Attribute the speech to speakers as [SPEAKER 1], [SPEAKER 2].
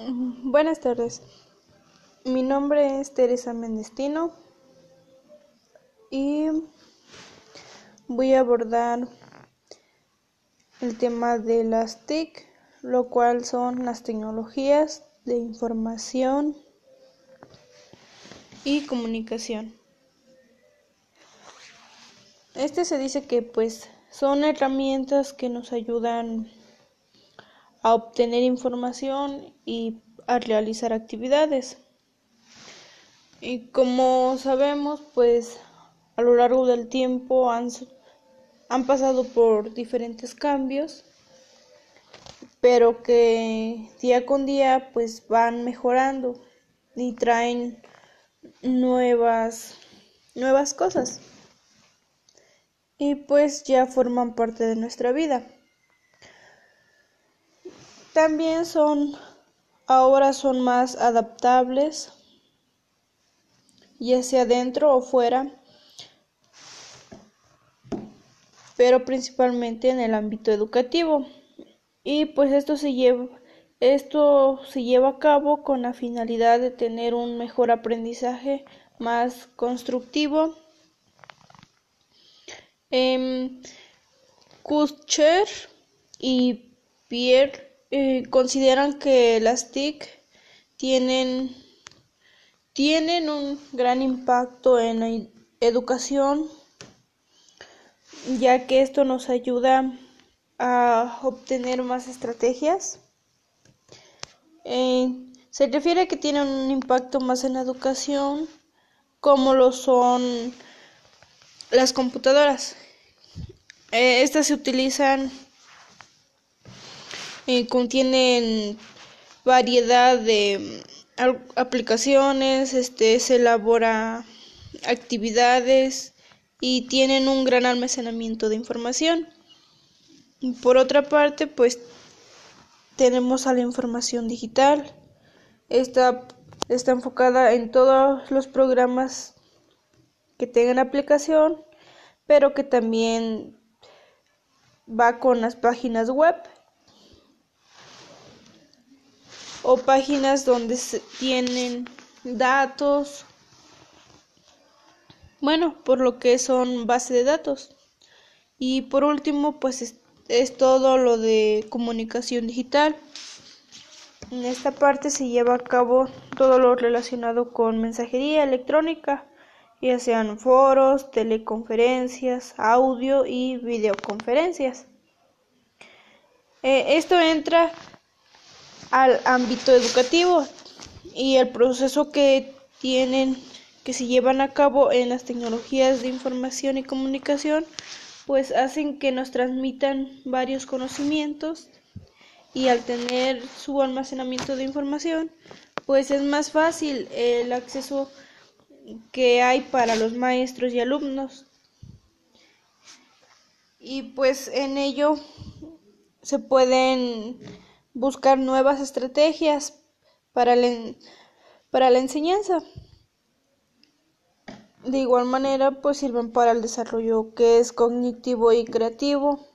[SPEAKER 1] Buenas tardes. Mi nombre es Teresa Mendestino y voy a abordar el tema de las TIC, lo cual son las tecnologías de información y comunicación. Este se dice que pues son herramientas que nos ayudan a obtener información y a realizar actividades. Y como sabemos, pues a lo largo del tiempo han, han pasado por diferentes cambios, pero que día con día pues van mejorando y traen nuevas nuevas cosas. Y pues ya forman parte de nuestra vida. También son, ahora son más adaptables, ya sea dentro o fuera, pero principalmente en el ámbito educativo. Y pues esto se lleva, esto se lleva a cabo con la finalidad de tener un mejor aprendizaje más constructivo. Eh, Kutscher y Pierre eh, consideran que las TIC tienen, tienen un gran impacto en la educación, ya que esto nos ayuda a obtener más estrategias. Eh, se refiere a que tienen un impacto más en la educación, como lo son las computadoras. Eh, estas se utilizan eh, contienen variedad de mm, aplicaciones, este, se elabora actividades y tienen un gran almacenamiento de información. Por otra parte, pues tenemos a la información digital. Esta está enfocada en todos los programas que tengan aplicación, pero que también va con las páginas web o páginas donde se tienen datos, bueno, por lo que son base de datos. Y por último, pues es, todo lo de comunicación digital. En esta parte se lleva a cabo todo lo relacionado con mensajería electrónica, ya sean foros, teleconferencias, audio y videoconferencias. Eh, esto entra al ámbito educativo y el proceso que tienen que se llevan a cabo en las tecnologías de información y comunicación pues hacen que nos transmitan varios conocimientos y al tener su almacenamiento de información pues es más fácil el acceso que hay para los maestros y alumnos. Y pues en ello se pueden buscar nuevas estrategias para la, para la enseñanza. De igual manera, pues sirven para el desarrollo que es cognitivo y creativo.